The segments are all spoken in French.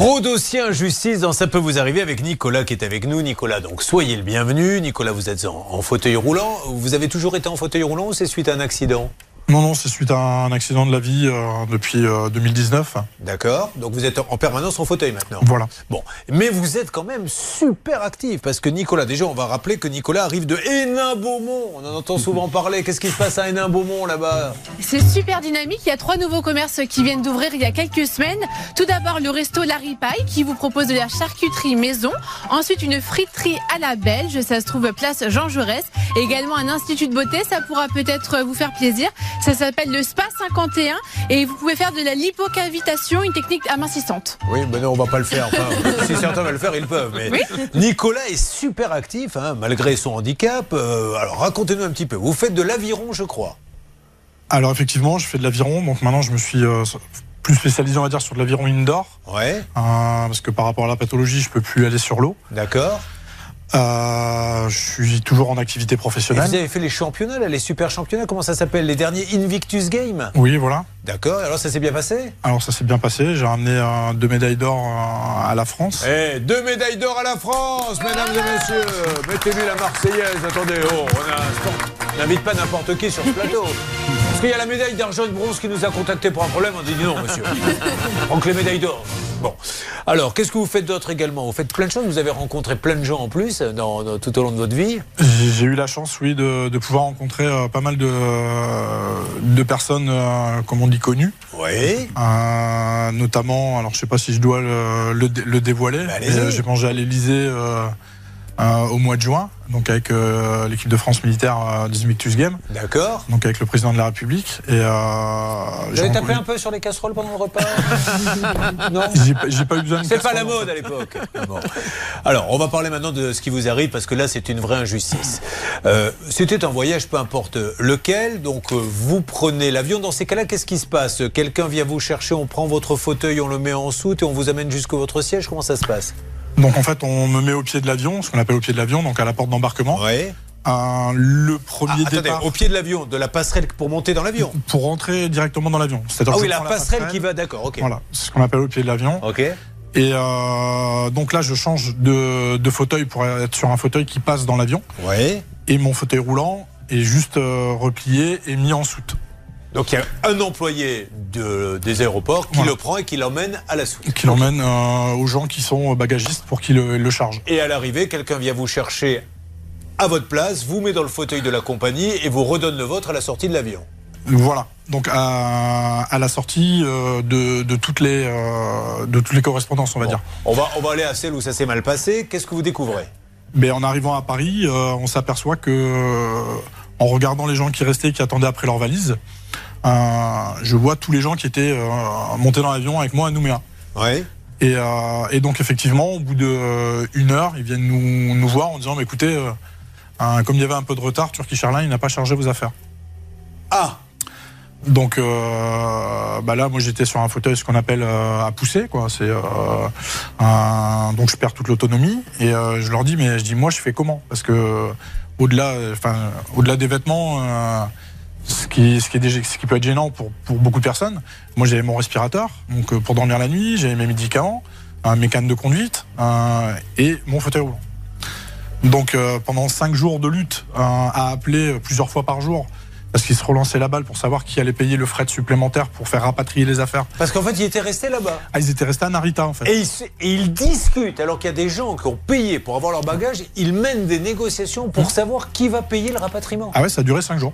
Gros dossier injustice dans Ça peut vous arriver avec Nicolas qui est avec nous. Nicolas, donc soyez le bienvenu. Nicolas, vous êtes en, en fauteuil roulant. Vous avez toujours été en fauteuil roulant ou c'est suite à un accident? Non, non, c'est suite à un accident de la vie euh, depuis euh, 2019. D'accord. Donc vous êtes en permanence en fauteuil maintenant. Voilà. Bon, mais vous êtes quand même super actif parce que Nicolas, déjà, on va rappeler que Nicolas arrive de Hénin-Beaumont. On en entend souvent parler. Qu'est-ce qui se passe à Hénin-Beaumont là-bas? C'est super dynamique. Il y a trois nouveaux commerces qui viennent d'ouvrir il y a quelques semaines. Tout d'abord, le resto Larry Pie qui vous propose de la charcuterie maison. Ensuite, une friterie à la belge. Ça se trouve place Jean Jaurès. Et également un institut de beauté. Ça pourra peut-être vous faire plaisir. Ça s'appelle le Spa 51 et vous pouvez faire de la lipocavitation, une technique amincissante. Oui, mais non, on va pas le faire. Enfin, si certains veulent le faire, ils peuvent. Mais Oui. Nicolas est super actif, hein, malgré son handicap. Euh, alors racontez-nous un petit peu. Vous faites de l'aviron, je crois. Alors effectivement, je fais de l'aviron, donc maintenant je me suis euh, plus spécialisé, on va dire, sur de l'aviron indoor, Ouais, euh, parce que par rapport à la pathologie, je peux plus aller sur l'eau. d'accord. Euh, je suis toujours en activité Et vous professionnelle. avez fait les championnats, là, les super championnats, comment ça s'appelle Les derniers Invictus Games? Oui, voilà. D'accord, alors ça s'est bien passé? Alors ça s'est bien passé. J'ai ramené euh, deux médailles d'or euh, à la France. Eh, deux médailles d'or à la France, mesdames et messieurs. Mettez-lui la Marseillaise. Attendez, oh, on n'invite pas n'importe qui sur ce plateau. Parce qu'il y a la médaille d'argent et de bronze qui nous a contacté pour un problème. On dit non, monsieur. On que les médailles d'or. Bon. Alors, qu'est-ce que vous faites d'autre également? Vous faites plein de choses. Vous avez rencontré plein de gens en plus dans, dans- tout au long de votre vie. J'ai eu la chance, oui, de, de pouvoir rencontrer euh, pas mal de, de personnes, euh, comme on dit, connues. Oui. Euh, notamment, alors je sais pas si je dois le, le dé- le dévoiler, Bah, euh, j'ai mangé à l'Elysée euh, au mois de juin, donc avec euh, l'équipe de France militaire euh, des Invictus Games, D'accord. donc avec le président de la République. Et Vous avez tapé un peu sur les casseroles pendant le repas Non J'ai pas- eu besoin de C'est pas la mode à l'époque. Bon. Alors, on va parler maintenant de ce qui vous arrive parce que là, c'est une vraie injustice. C'était un voyage, peu importe lequel. Donc, vous prenez l'avion. Dans ces cas-là, qu'est-ce qui se passe? Quelqu'un vient vous chercher, on prend votre fauteuil, on le met en soute et on vous amène jusqu'au votre siège? Comment ça se passe? Donc en fait, on me met au pied de l'avion, ce qu'on appelle au pied de l'avion, donc à la porte d'embarquement. Ouais. Euh, le premier Ah, attendez, au pied de l'avion, de la passerelle pour monter dans l'avion. pour rentrer directement dans l'avion. C'est-à-dire Ah oui, la prends passerelle qui va, d'accord, ok. Voilà, c'est ce qu'on appelle au pied de l'avion. Ok. Et euh, donc là, je change de, de fauteuil pour être sur un fauteuil qui passe dans l'avion. Ouais. Et mon fauteuil roulant est juste euh, replié et mis en soute. Donc, il y a un employé de, des aéroports qui Voilà. le prend et qui l'emmène à la soute. Qui l'emmène euh, aux gens qui sont bagagistes pour qu'ils le, le chargent. Et à l'arrivée, quelqu'un vient vous chercher à votre place, vous met dans le fauteuil de la compagnie et vous redonne le vôtre à la sortie de l'avion. Voilà. Donc à, à la sortie euh, de, de toutes les, euh, de toutes les correspondances, on va Bon, dire. on, va, on va aller à celle où ça s'est mal passé. Qu'est-ce que vous découvrez? Mais en arrivant à Paris, euh, on s'aperçoit que, euh, en regardant les gens qui restaient, qui attendaient après leur valise, euh, je vois tous les gens qui étaient euh, montés dans l'avion avec moi à Nouméa. Oui. Et, euh, et donc effectivement, au bout de euh, une heure, ils viennent nous, nous voir en disant, mais écoutez, euh, euh, comme il y avait un peu de retard, Turkish Airlines n'a pas chargé vos affaires. Ah Donc euh, bah là, moi j'étais sur un fauteuil, ce qu'on appelle euh, à pousser, quoi. C'est euh, donc je perds toute l'autonomie et euh, je leur dis, mais je dis moi je fais comment? Parce que au-delà, enfin au-delà des vêtements. euh, ce qui, ce, qui est déjà, ce qui peut être gênant pour, pour beaucoup de personnes. Moi, j'avais mon respirateur, donc euh, pour dormir la nuit, j'avais mes médicaments, mes cannes de conduite et mon fauteuil roulant. Donc, pendant cinq jours de lutte, à appeler plusieurs fois par jour, parce qu'ils se relançaient la balle pour savoir qui allait payer le fret supplémentaire pour faire rapatrier les affaires. Parce qu'en fait, il était resté là-bas. Ah, ils étaient restés à Narita, en fait. Et ils, et ils discutent, alors qu'il y a des gens qui ont payé pour avoir leur bagage, ils mènent des négociations pour savoir qui va payer le rapatriement. Ah ouais, ça a duré cinq jours.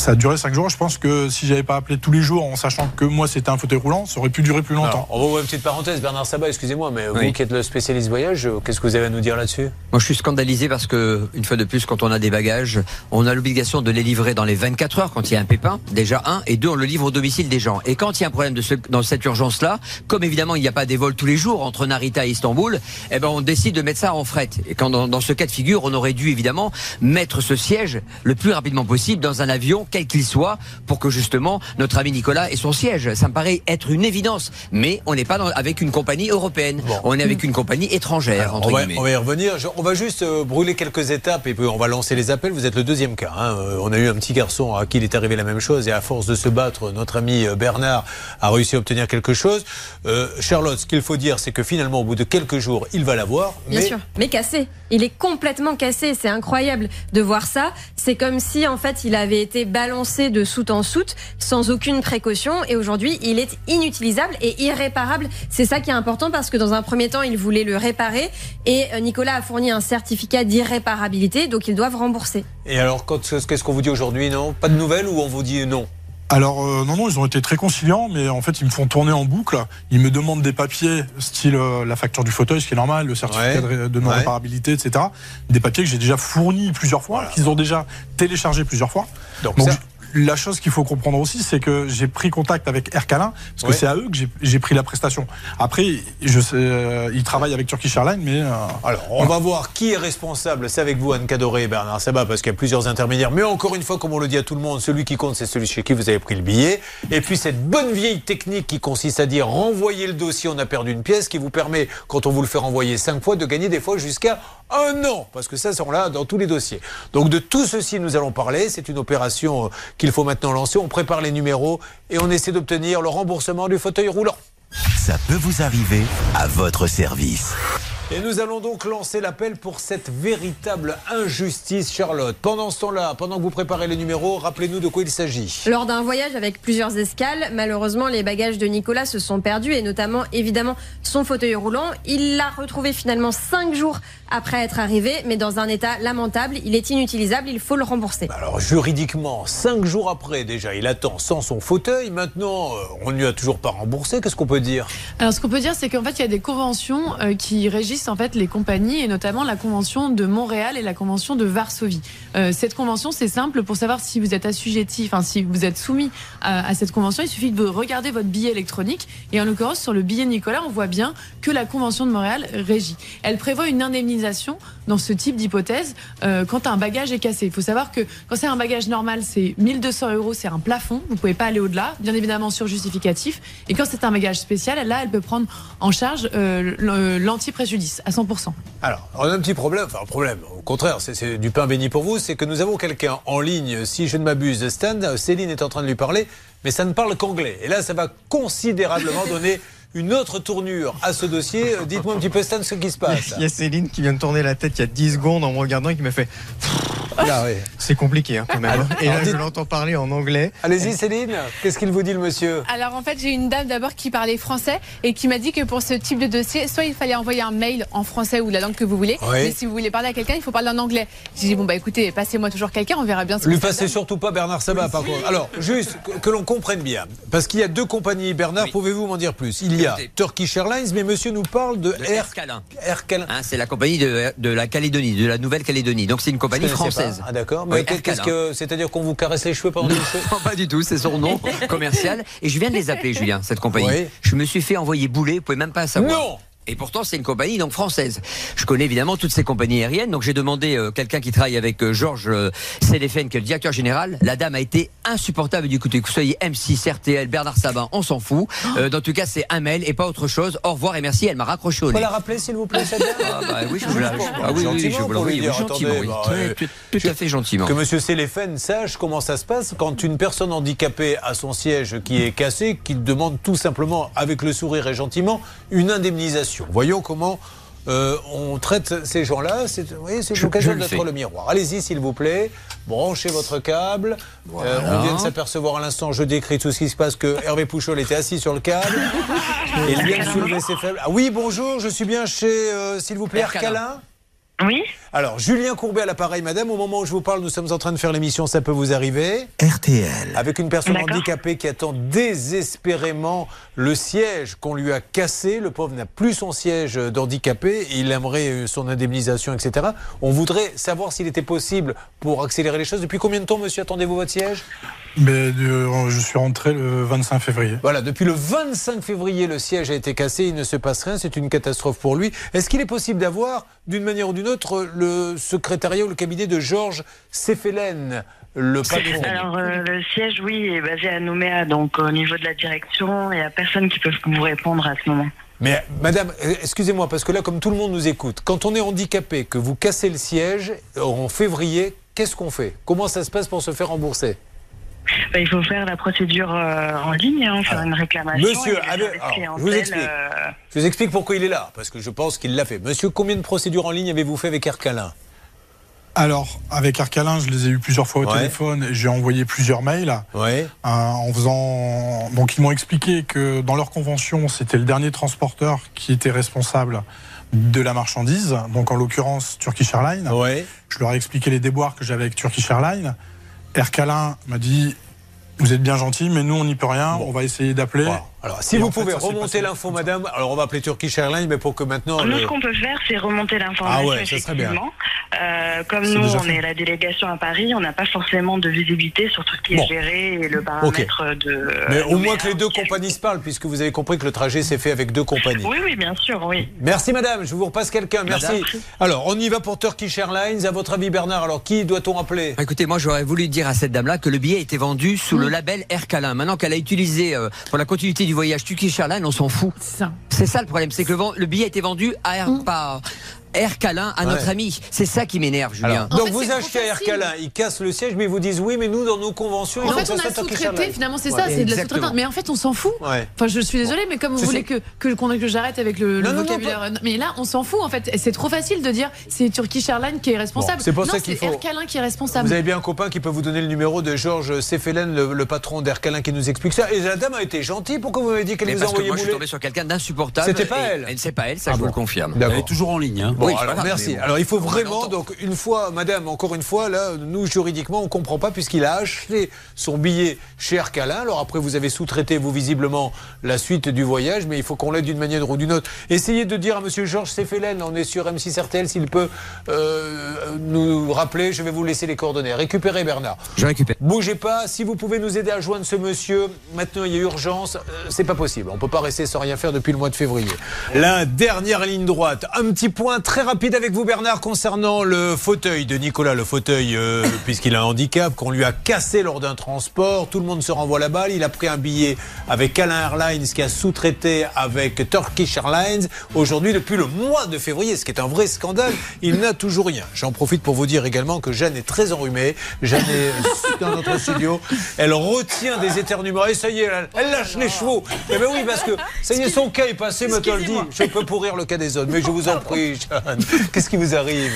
Ça a duré cinq jours. Je pense que si j'avais pas appelé tous les jours en sachant que moi c'était un fauteuil roulant, ça aurait pu durer plus longtemps. Alors, on va ouvrir une petite parenthèse, Bernard Sabat, excusez-moi, mais vous qui êtes le spécialiste voyage, euh, qu'est-ce que vous avez à nous dire là-dessus? Moi, je suis scandalisé parce que, une fois de plus, quand on a des bagages, on a l'obligation de les livrer dans les 24 heures quand il y a un pépin, déjà un, et deux, on le livre au domicile des gens. Et quand il y a un problème de ce, dans cette urgence-là, comme évidemment il n'y a pas des vols tous les jours entre Narita et Istanbul, eh ben on décide de mettre ça en fret. Et quand dans, dans ce cas de figure, on aurait dû évidemment mettre ce siège le plus rapidement possible dans un avion, quel qu'il soit, pour que justement notre ami Nicolas ait son siège. Ça me paraît être une évidence. Mais on n'est pas dans- avec une compagnie européenne, Bon. on est avec une compagnie étrangère. entre on, va, guillemets. on va y revenir. Je- on va juste euh, brûler quelques étapes et puis on va lancer les appels. Vous êtes le deuxième cas. hein. Euh, On a eu un petit garçon à qui il est arrivé la même chose et à force de se battre, notre ami euh, Bernard a réussi à obtenir quelque chose. Euh, Charlotte, ce qu'il faut dire, c'est que finalement, au bout de quelques jours, il va l'avoir. Bien mais sûr, mais cassé. Il est complètement cassé. C'est incroyable de voir ça. C'est comme si, en fait, il avait été balancé de soute en soute sans aucune précaution. Et aujourd'hui, il est inutilisable et irréparable. C'est ça qui est important parce que dans un premier temps, il voulait le réparer. Et euh, Nicolas a fourni un certificat d'irréparabilité. Donc, ils doivent rembourser. Et alors, qu'est-ce qu'on vous dit aujourd'hui Non? Pas de nouvelles ou on vous dit non? Alors euh, non, non, ils ont été très conciliants, mais en fait, ils me font tourner en boucle. Ils me demandent des papiers, style euh, la facture du fauteuil, ce qui est normal, le certificat Ouais. de, de non-réparabilité, etc. Des papiers que j'ai déjà fournis plusieurs fois, qu'ils ont déjà téléchargés plusieurs fois. Donc, Donc, ça- la chose qu'il faut comprendre aussi, c'est que j'ai pris contact avec Air Calin, parce que Ouais. c'est à eux que j'ai- pris la prestation. Après, je sais, euh, ils travaillent avec Turkish Airlines, mais... euh, Alors, on va voir qui est responsable. C'est avec vous, Anne Cadoré et Bernard Sabat, parce qu'il y a plusieurs intermédiaires. Mais encore une fois, comme on le dit à tout le monde, celui qui compte, c'est celui chez qui vous avez pris le billet. Et puis, cette bonne vieille technique qui consiste à dire renvoyer le dossier, on a perdu une pièce, qui vous permet, quand on vous le fait renvoyer cinq fois, de gagner des fois jusqu'à un an. Parce que ça, sont là dans tous les dossiers. Donc, de tout ceci, nous allons parler. C'est une opération euh, qu'il faut maintenant lancer. On prépare les numéros et on essaie d'obtenir le remboursement du fauteuil roulant. Ça peut vous arriver à votre service. Et nous allons donc lancer l'appel pour cette véritable injustice, Charlotte. Pendant ce temps-là, pendant que vous préparez les numéros, rappelez-nous de quoi il s'agit. Lors d'un voyage avec plusieurs escales, malheureusement, les bagages de Nicolas se sont perdus et notamment, évidemment, son fauteuil roulant. Il l'a retrouvé finalement cinq jours après être arrivé, mais dans un état lamentable. Il est inutilisable, il faut le rembourser. Alors juridiquement, cinq jours après déjà, il attend sans son fauteuil. Maintenant, euh, on ne lui a toujours pas remboursé. Qu'est-ce qu'on peut dire? Alors, ce qu'on peut dire, c'est qu'en fait, il y a des conventions euh, qui régissent en fait les compagnies, et notamment la convention de Montréal et la convention de Varsovie. Euh, cette convention, c'est simple pour savoir si vous êtes assujetti, enfin si vous êtes soumis à, à cette convention. Il suffit de regarder votre billet électronique, et en l'occurrence sur le billet Nicolas, on voit bien que la convention de Montréal régit. Elle prévoit une indemnisation dans ce type d'hypothèse euh, quand un bagage est cassé. Il faut savoir que quand c'est un bagage normal, c'est 1200 euros, c'est un plafond. Vous pouvez pas aller au-delà, bien évidemment sur justificatif. Et quand c'est un bagage spécial, là, elle peut prendre en charge euh, l'anti-préjudice à 100%. Alors, on a un petit problème, enfin un problème, au contraire, c'est du pain béni pour vous, c'est que nous avons quelqu'un en ligne, si je ne m'abuse, Stan, Céline est en train de lui parler, mais ça ne parle qu'anglais. Et là, ça va considérablement donner une autre tournure à ce dossier. Dites-moi un petit peu, Stan, ce qui se passe. Il y a Céline qui vient de tourner la tête il y a 10 secondes en me regardant et qui m'a fait oui. c'est compliqué hein, quand même. hein. Et alors là dites- je l'entends parler en anglais. Allez-y, Céline, qu'est-ce qu'il vous dit, le monsieur? Alors en fait, j'ai une dame d'abord qui parlait français et qui m'a dit que pour ce type de dossier, soit il fallait envoyer un mail en français ou la langue que vous voulez, Oui. mais si vous voulez parler à quelqu'un, il faut parler en anglais. J'ai dit bon bah écoutez, passez-moi toujours quelqu'un, on verra bien ce que Lui passez surtout pas Bernard Sabat, par contre. Alors, juste que, que l'on comprenne bien, parce qu'il y a deux compagnies. Bernard, Oui. pouvez-vous m'en dire plus? Il y a Écoutez. Turkish Airlines, mais monsieur nous parle de, De Air, Calin. Air Calin. Hein, c'est la compagnie de, de la Calédonie, de la Nouvelle-Calédonie. Donc c'est une compagnie pas. Française. Ah d'accord. Mais qu'est-ce que c'est-à-dire qu'on vous caresse les cheveux pendant les cheveux Non, pas du tout, c'est son nom commercial. Et je viens de les appeler, Julien, cette compagnie. Oui. Je me suis fait envoyer bouler, vous pouvez même pas savoir. Non Et pourtant, c'est une compagnie donc française. Je connais évidemment toutes ces compagnies aériennes, donc j'ai demandé euh, quelqu'un qui travaille avec euh, Georges euh, Séléphène, qui est le directeur général. La dame a été insupportable. Du coup, que vous soyez M6, RTL, Bernard Sabin, on s'en fout. Euh, dans tout cas, c'est un mail et pas autre chose. Au revoir et merci. Elle m'a raccroché au nez. la rappeler s'il vous plaît cette dame Ah bah oui, je vous la, ah oui, oui, je vous la oui, gentiment, oui. bah, tout, tout à fait gentiment. Que monsieur Séléphène sache comment ça se passe quand une personne handicapée a son siège qui est cassé, qu'il demande tout simplement, avec le sourire et gentiment, une indemnisation. Voyons comment euh, on traite ces gens-là. C'est l'occasion d'être le miroir. Allez-y, s'il vous plaît. Branchez votre câble. Euh, on vient de s'apercevoir à l'instant, je décris tout ce qui se passe, que Hervé Pouchol était assis sur le câble. et il vient de soulever ses faibles. Ah oui, bonjour, je suis bien chez, euh, s'il vous plaît, Air Calin. Arcalin. Oui, Alors, Julien Courbet à l'appareil, madame. Au moment où je vous parle, nous sommes en train de faire l'émission Ça peut vous arriver. RTL. Avec une personne handicapée qui attend désespérément le siège qu'on lui a cassé. Le pauvre n'a plus son siège d'handicapé. Il aimerait euh, son indemnisation, etc. On voudrait savoir s'il était possible pour accélérer les choses. Depuis combien de temps, monsieur, attendez-vous votre siège? Mais euh, je suis rentré le 25 février. Voilà, depuis le 25 février, le siège a été cassé. Il ne se passe rien. C'est une catastrophe pour lui. Est-ce qu'il est possible d'avoir, d'une manière ou d'une autre, le secrétariat ou le cabinet de Georges Céphélène, le patron. alors euh, le siège, oui, est basé à Nouméa, donc au niveau de la direction, il n'y a personne qui peut vous répondre à ce moment. Mais madame, excusez-moi, parce que là, comme tout le monde nous écoute, quand on est handicapé, que vous cassez le siège en février, qu'est-ce qu'on fait? Comment ça se passe pour se faire rembourser? Bah, il faut faire la procédure euh, en ligne, hein, faire une réclamation. Monsieur, alors, je vous explique. euh, Je vous explique pourquoi il est là, parce que je pense qu'il l'a fait. Monsieur, combien de procédures en ligne avez-vous fait avec Ercalin Alors, avec Arcalin, je les ai eu plusieurs fois au Ouais. téléphone et j'ai envoyé plusieurs mails. Ouais. euh, en faisant. Donc, ils m'ont expliqué que dans leur convention, c'était le dernier transporteur qui était responsable de la marchandise. Donc, en l'occurrence, Turkish Airlines. Ouais. Je leur ai expliqué les déboires que j'avais avec Turkish Airlines. Ercalin m'a dit Vous êtes bien gentil, mais nous, on n'y peut rien. On va essayer d'appeler. Alors, si Et vous en fait, pouvez remonter l'info, madame, alors on va appeler Turkish Airlines, mais pour que maintenant. Nous, le- ce qu'on peut faire, c'est remonter l'information. Ah ouais, ça serait bien. Euh, comme nous, on fait. est la délégation à Paris, on n'a pas forcément de visibilité sur tout ce qui Bon. est géré et le paramètre de. Mais au moins que les deux compagnies se parlent, puisque vous avez compris que le trajet s'est fait avec deux compagnies. Oui, oui, bien sûr, oui. Merci madame, je vous repasse quelqu'un, merci. Madame. Alors, on y va pour Turkish Airlines. À votre avis, Bernard, alors qui doit-on appeler? Écoutez, moi j'aurais voulu dire à cette dame-là que le billet était vendu sous le label Air Calin. Maintenant qu'elle a utilisé euh, pour la continuité du voyage Turkish Airlines, on s'en fout. C'est ça. C'est ça le problème, c'est que le, billet était vendu à Air, par Air Calin à notre Ouais. ami. C'est ça qui m'énerve, Julien. Alors, Donc fait, vous achetez facile. Ercalin, ils cassent le siège, mais ils vous disent oui, mais nous, dans nos conventions, il En faut fait, ça on a sous-traité, finalement, c'est Ouais. ça, c'est de la sous-traitance. Mais en fait, on s'en fout. Ouais. Enfin, je suis désolée, mais comme vous voulez que, que, j'arrête avec le, le Non, non, non, vocabulaire. Mais là, on s'en fout, en fait. C'est trop facile de dire c'est Turkish Airlines qui est responsable. Bon, c'est pour non, ça qu'il c'est faut- Air qui est responsable. Vous avez bien un copain qui peut vous donner le numéro de Georges Céphélène, le, le patron d'Ercalin, qui nous explique ça. Et la dame a été gentille. Pourquoi vous m'avez dit qu'elle vous a parce que envoyé moi je suis tombé sur quelqu'un d'insupportable. C'était pas elle. C'est pas elle, ça Ah je vous le confirme. D'accord. Elle est toujours en ligne. Bon, Oui, alors grave, merci. bon. Alors il faut vraiment, donc une fois, madame, encore une fois, là, nous juridiquement, on comprend pas puisqu'il a acheté son billet chez Ercalin. Alors après, vous avez sous-traité, vous visiblement, la suite du voyage, mais il faut qu'on l'aide d'une manière ou d'une autre. Essayez de dire à monsieur Georges Céphélène, on est sur M6 RTL, s'il peut euh, nous rappeler, je vais vous laisser les coordonnées. Récupérez Bernard. Je récupère. Bougez pas, si vous pouvez nous aider à joindre ce monsieur, maintenant il y a urgence, euh, c'est pas possible. On peut pas rester sans rien faire depuis le mois de février. La dernière ligne droite, un petit point très rapide avec vous Bernard concernant le fauteuil de Nicolas, le fauteuil euh, puisqu'il a un handicap qu'on lui a cassé lors d'un transport, tout le monde se renvoie la balle, il a pris un billet avec Alain Airlines qui a sous-traité avec Turkish Airlines. Aujourd'hui, depuis le mois de février, ce qui est un vrai scandale, il n'a toujours rien. J'en profite pour vous dire également que Jeanne est très enrhumée. Jeanne est dans notre studio. Elle retient des éternuements. Et ça y est, elle, elle lâche les chevaux. Eh bien oui, parce que ça y est, son cas est passé, me le dit. Je peux pourrir le cas des autres. Mais je vous en prie. Qu'est-ce qui vous arrive?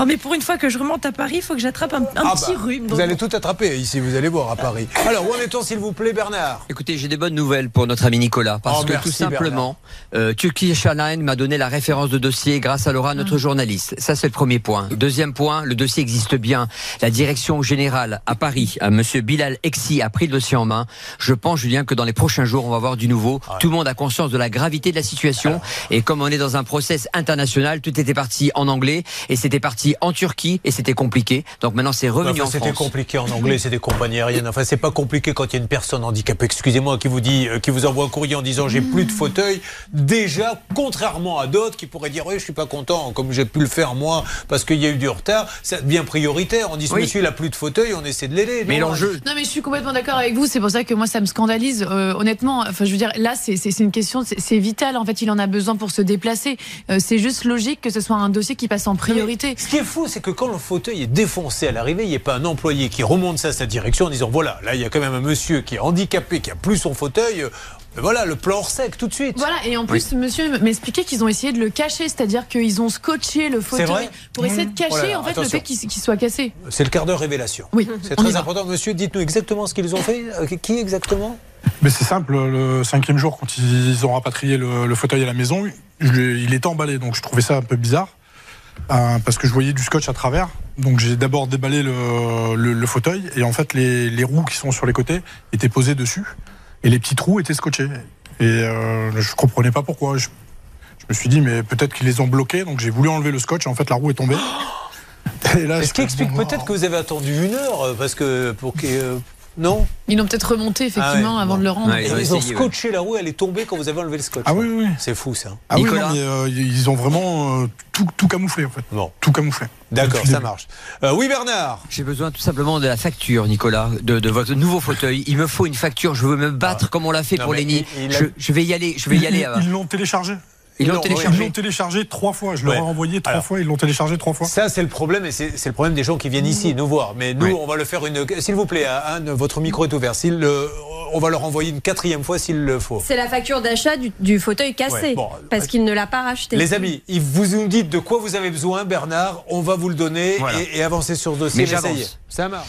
Oh, mais pour une fois que je remonte à Paris, il faut que j'attrape un, un Ah petit bah, rhume. Vous donc- allez tout attraper ici, vous allez voir à Paris. Alors, où en est-on, s'il vous plaît, Bernard? Écoutez, j'ai des bonnes nouvelles pour notre ami Nicolas. Parce Oh, que merci, tout simplement, euh, Turkish Airlines m'a donné la référence de dossier grâce à Laura, notre journaliste. Ça, c'est le premier point. Deuxième point, le dossier existe bien. La direction générale à Paris, à monsieur Bilal Exi, a pris le dossier en main. Je pense, Julien, que dans les prochains jours, on va voir du nouveau. Tout le monde a conscience de la gravité de la situation. Et comme on est dans un process international, tout était parti en anglais et c'était parti en Turquie et c'était compliqué. Donc maintenant, c'est revenu Enfin, en C'était France. compliqué en anglais, c'est des compagnies aériennes. Enfin, c'est pas compliqué quand il y a une personne handicapée, excusez-moi, qui vous dit, euh, qui vous envoie un courrier en disant j'ai plus de fauteuil. Déjà, contrairement à d'autres qui pourraient dire oui, je suis pas content, comme j'ai pu le faire moi, parce qu'il y a eu du retard, ça devient prioritaire. On dit ce Oui. monsieur il a plus de fauteuil, on essaie de l'aider. Mais non l'enjeu, Non mais je suis complètement d'accord avec vous. C'est pour ça que moi ça me scandalise. Euh, honnêtement, enfin je veux dire là c'est une question, c'est- vital. En fait, il en a besoin pour se déplacer. Euh, c'est juste logique que ce soit un dossier qui passe en priorité. Ce qui est fou, c'est que quand le fauteuil est défoncé à l'arrivée, il n'y a pas un employé qui remonte ça à sa direction en disant voilà, là il y a quand même un monsieur qui est handicapé, qui a plus son fauteuil. Voilà, le plan hors sec tout de suite. Voilà, et en plus, monsieur m'expliquait qu'ils ont essayé de le cacher, c'est-à-dire qu'ils ont scotché le fauteuil pour essayer de cacher Oh en fait le fait qu'il soit cassé. C'est le quart d'heure révélation. Oui, C'est très va. important. Monsieur, dites-nous exactement ce qu'ils ont fait. Euh, Qui exactement? Mais c'est simple, le cinquième jour, quand ils ont rapatrié le, le fauteuil à la maison, je- il était emballé, donc je trouvais ça un peu bizarre. Euh, parce que je voyais du scotch à travers. Donc j'ai d'abord déballé le, le- le fauteuil et en fait les, les roues qui sont sur les côtés étaient posées dessus et les petits trous étaient scotchés. Et euh, je comprenais pas pourquoi. Je, je me suis dit mais peut-être qu'ils les ont bloqués donc j'ai voulu enlever le scotch et en fait la roue est tombée. Et là, Ce qui explique bon, peut-être que vous avez attendu une heure euh, parce que pour que non. Ils l'ont peut-être remonté effectivement Ah ouais, avant bon. de le rendre. Ouais, Ils, Ils ont ont essayé, ouais. scotché la roue, elle est tombée quand vous avez enlevé le scotch. Ah oui oui. C'est fou ça. Ah oui, Nicolas non, mais euh, ils ont vraiment euh, tout, tout camouflé en fait. Bon, Tout camouflé. d'accord, ça marche. Euh, oui Bernard. J'ai besoin tout simplement de la facture, Nicolas, de, de votre nouveau fauteuil. Il me faut une facture. Je veux me battre comme on l'a fait Non, pour Lenny. Je, je vais y aller. Je vais y aller. Ils l'ont téléchargé. Ils l'ont téléchargé. Ils l'ont téléchargé trois fois. Je leur ai envoyé trois Alors. fois. Ils l'ont téléchargé trois fois. Ça, c'est le problème, et c'est le problème des gens qui viennent ici nous voir. Mais nous, Oui. on va le faire une. S'il vous plaît, Anne, votre micro est ouvert. S'il le- on va leur envoyer une quatrième fois s'il le faut. C'est la facture d'achat du, du fauteuil cassé. Ouais, bon, parce ouais. qu'il ne l'a pas racheté. Les amis, vous nous dites de quoi vous avez besoin, Bernard. On va vous le donner Voilà. et, et avancer sur ce dossier. Mais ça marche.